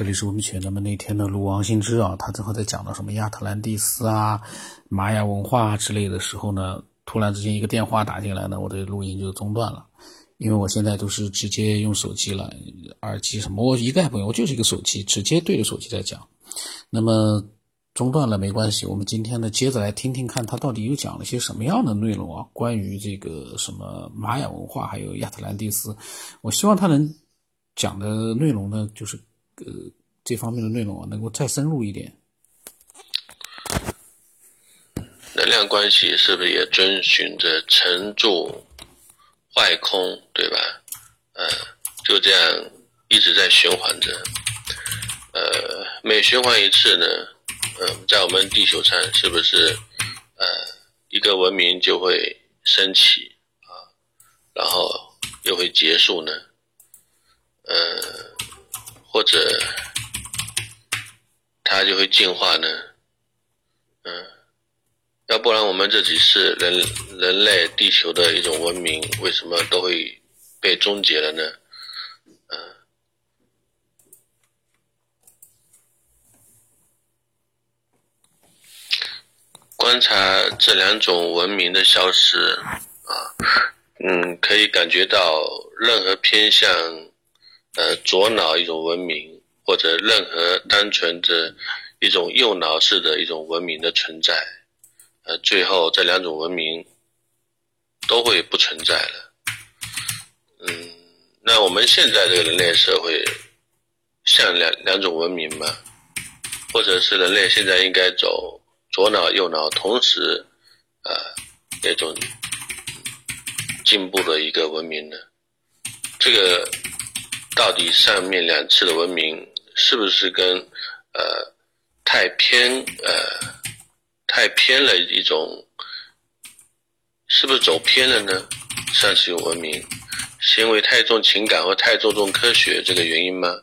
这里是文学。那么那天呢，录王新之啊，他正好在讲到什么亚特兰蒂斯啊、玛雅文化之类的时候呢，突然之间一个电话打进来呢，我的录音就中断了。因为我现在都是直接用手机了，耳机什么我一概不用，我就是一个手机，直接对着手机在讲。那么中断了没关系，我们今天呢接着来听听看他到底又讲了些什么样的内容啊？关于这个什么玛雅文化，还有亚特兰蒂斯，我希望他能讲的内容呢，就是呃这方面的内容啊，能够再深入一点。能量关系是不是也遵循着沉住？坏空，对吧？呃，就这样一直在循环着。呃，每循环一次呢，嗯，在我们地球上是不是呃一个文明就会升起啊，然后又会结束呢？呃，或者它就会进化呢？嗯。要不然，我们这几世人人类地球的一种文明，为什么都会被终结了呢？嗯，观察这两种文明的消失，啊，嗯，可以感觉到任何偏向呃左脑一种文明，或者任何单纯的一种右脑式的一种文明的存在。呃，最后这两种文明都会不存在了。嗯，那我们现在这个人类社会像两两种文明吗？或者是人类现在应该走左脑右脑同时啊那种进步的一个文明呢？这个到底上面两次的文明是不是跟呃太偏呃？太偏了一种，是不是走偏了呢？上次有文明，是因为太重情感和太注重科学这个原因吗？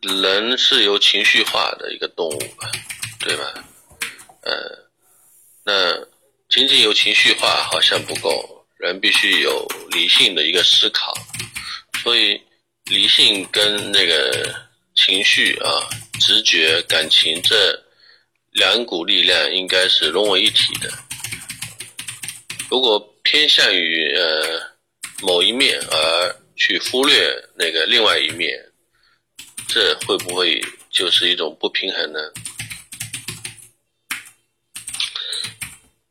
人是由情绪化的一个动物吧，对吧？呃，那仅仅有情绪化好像不够，人必须有理性的一个思考，所以理性跟那个。情绪啊，直觉、感情这两股力量应该是融为一体的。如果偏向于呃某一面而去忽略那个另外一面，这会不会就是一种不平衡呢？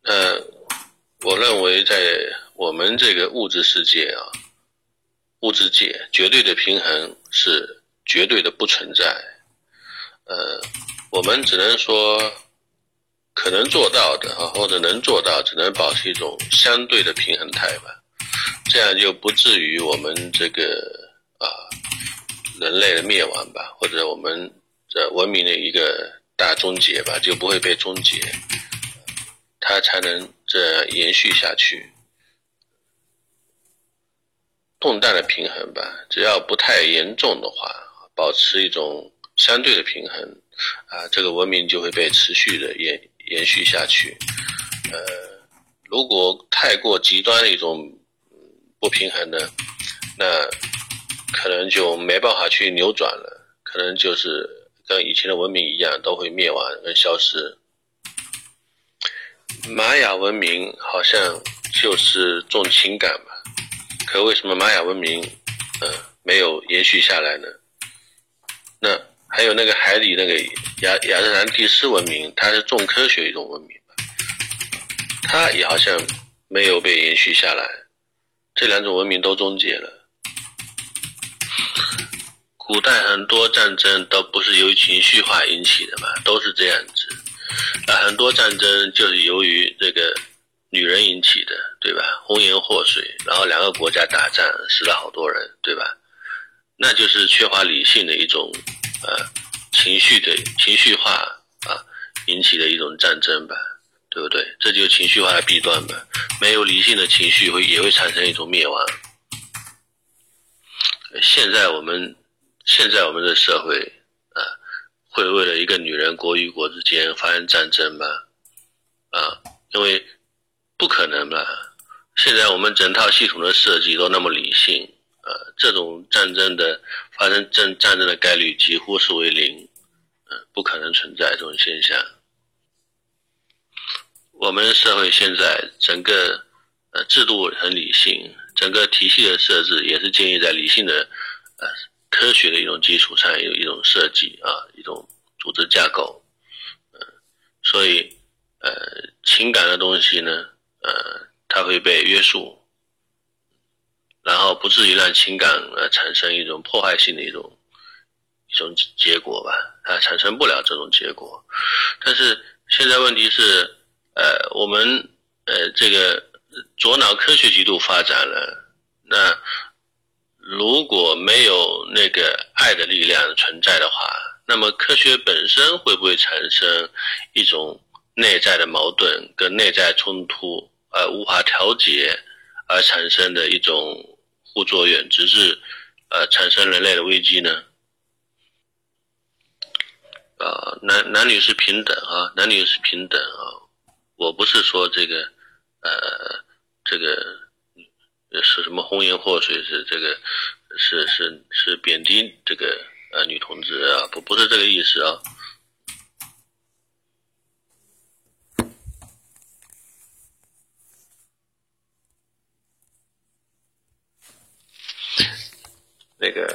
呃，我认为在我们这个物质世界啊，物质界绝对的平衡是。绝对的不存在，呃，我们只能说可能做到的啊，或者能做到，只能保持一种相对的平衡态吧，这样就不至于我们这个啊人类的灭亡吧，或者我们这文明的一个大终结吧，就不会被终结，它才能这延续下去，动荡的平衡吧，只要不太严重的话。保持一种相对的平衡，啊，这个文明就会被持续的延延续下去。呃，如果太过极端的一种不平衡呢，那可能就没办法去扭转了，可能就是跟以前的文明一样，都会灭亡跟消失。玛雅文明好像就是重情感嘛，可为什么玛雅文明，呃，没有延续下来呢？那还有那个海底那个亚亚特兰蒂斯文明，它是重科学一种文明？它也好像没有被延续下来，这两种文明都终结了。古代很多战争都不是由于情绪化引起的嘛，都是这样子。啊，很多战争就是由于这个女人引起的，对吧？红颜祸水，然后两个国家打仗，死了好多人，对吧？那就是缺乏理性的一种，呃，情绪的情绪化啊引起的一种战争吧，对不对？这就是情绪化的弊端吧。没有理性的情绪会也会产生一种灭亡。现在我们现在我们的社会啊，会为了一个女人国与国之间发生战争吗？啊，因为不可能吧。现在我们整套系统的设计都那么理性。呃，这种战争的发生战战争的概率几乎是为零，嗯，不可能存在这种现象。我们社会现在整个呃制度很理性，整个体系的设置也是建立在理性的呃科学的一种基础上，有一种设计啊，一种组织架构，嗯，所以呃情感的东西呢，呃，它会被约束。然后不至于让情感呃产生一种破坏性的一种一种结果吧，它产生不了这种结果。但是现在问题是，呃，我们呃这个左脑科学极度发展了，那如果没有那个爱的力量存在的话，那么科学本身会不会产生一种内在的矛盾跟内在冲突，呃无法调节而产生的一种？副作用，直至呃产生人类的危机呢？啊，男男女是平等啊，男女是平等啊。我不是说这个呃这个是什么红颜祸水，是这个是是是贬低这个呃女同志啊，不不是这个意思啊。那个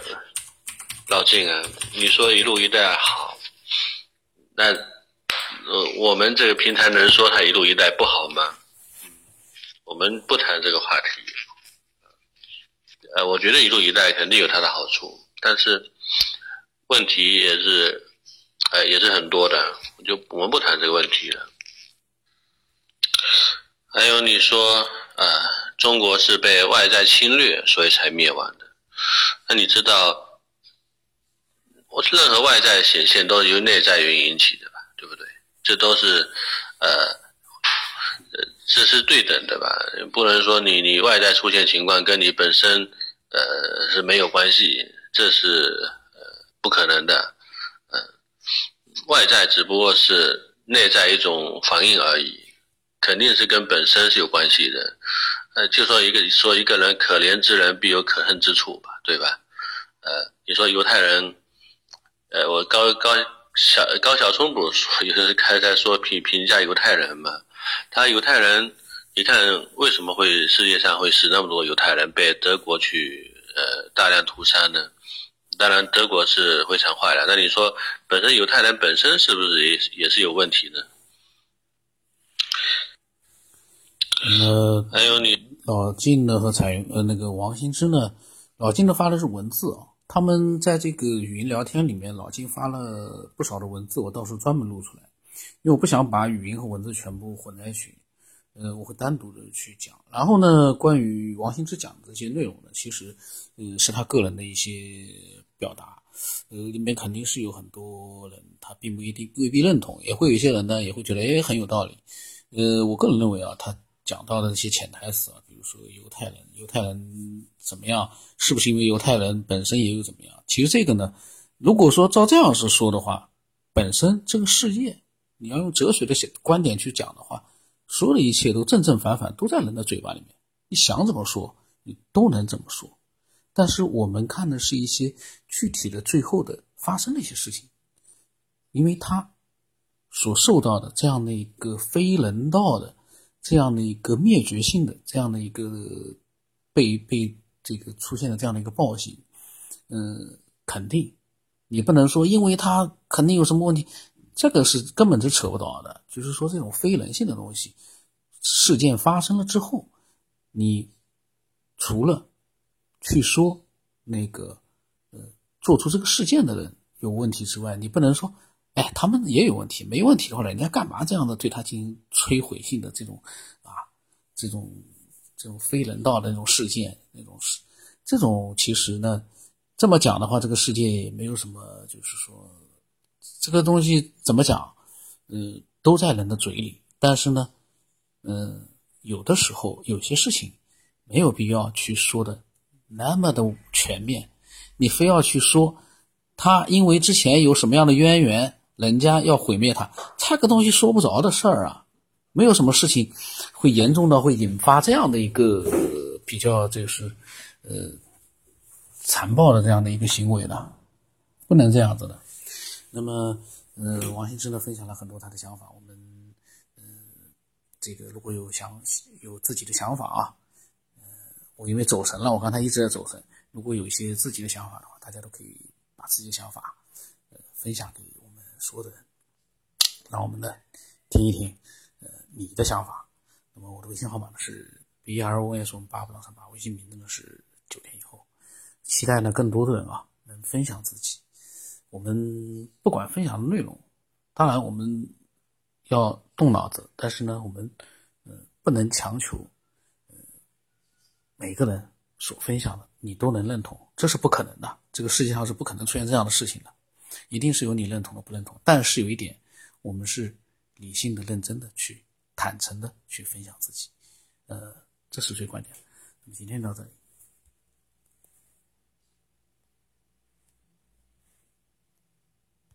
老晋啊，你说一路一带好，那呃，我们这个平台能说它一路一带不好吗？我们不谈这个话题。呃，我觉得一路一带肯定有它的好处，但是问题也是，呃，也是很多的，就我们不谈这个问题了。还有你说，呃，中国是被外在侵略，所以才灭亡的。那你知道，我任何外在显现都是由内在原因引起的吧？对不对？这都是，呃，呃，这是对等的吧？不能说你你外在出现情况跟你本身，呃，是没有关系，这是呃不可能的。嗯，外在只不过是内在一种反应而已，肯定是跟本身是有关系的。呃，就说一个说一个人可怜之人必有可恨之处吧，对吧？呃，你说犹太人，呃，我高高小高晓松不是说，有是开在说评评价犹太人嘛？他犹太人，你看为什么会世界上会死那么多犹太人被德国去呃大量屠杀呢？当然德国是非常坏的，那你说本身犹太人本身是不是也也是有问题呢？呃，还有你老晋呢和彩云呃那个王新之呢，老晋呢发的是文字啊，他们在这个语音聊天里面，老金发了不少的文字，我到时候专门录出来，因为我不想把语音和文字全部混在一起，呃，我会单独的去讲。然后呢，关于王新之讲的这些内容呢，其实呃是他个人的一些表达，呃里面肯定是有很多人他并不一定未必认同，也会有一些人呢也会觉得哎很有道理，呃，我个人认为啊他。讲到的那些潜台词啊，比如说犹太人，犹太人怎么样？是不是因为犹太人本身也有怎么样？其实这个呢，如果说照这样子说的话，本身这个世界，你要用哲学的观点去讲的话，所有的一切都正正反反都在人的嘴巴里面，你想怎么说，你都能怎么说。但是我们看的是一些具体的最后的发生的一些事情，因为他所受到的这样的一个非人道的。这样的一个灭绝性的这样的一个被被这个出现的这样的一个暴行，嗯，肯定你不能说，因为他肯定有什么问题，这个是根本就扯不到的。就是说，这种非人性的东西，事件发生了之后，你除了去说那个呃做出这个事件的人有问题之外，你不能说。哎，他们也有问题，没问题的话，人家干嘛这样的对他进行摧毁性的这种啊，这种这种非人道的那种事件，那种事，这种其实呢，这么讲的话，这个世界也没有什么，就是说这个东西怎么讲，嗯，都在人的嘴里。但是呢，嗯，有的时候有些事情没有必要去说的那么的全面，你非要去说他因为之前有什么样的渊源。人家要毁灭他，这个东西说不着的事儿啊，没有什么事情会严重到会引发这样的一个比较，就是呃残暴的这样的一个行为的，不能这样子的。那么，呃，王兴之呢分享了很多他的想法，我们，呃，这个如果有想有自己的想法啊，呃，我因为走神了，我刚才一直在走神。如果有一些自己的想法的话，大家都可以把自己的想法，呃，分享给我我们所有的人，让我们呢听一听，呃，你的想法。那么我的微信号码呢是 B R O S 我们八不当三八，微信名字呢是九天以后。期待呢更多的人啊能分享自己。我们不管分享的内容，当然我们要动脑子，但是呢，我们呃不能强求，呃每个人所分享的你都能认同，这是不可能的。这个世界上是不可能出现这样的事情的，一定是有你认同的，不认同。但是有一点，我们是理性的、认真的去坦诚的去分享自己，呃，这是最关键的。那么今天到这里。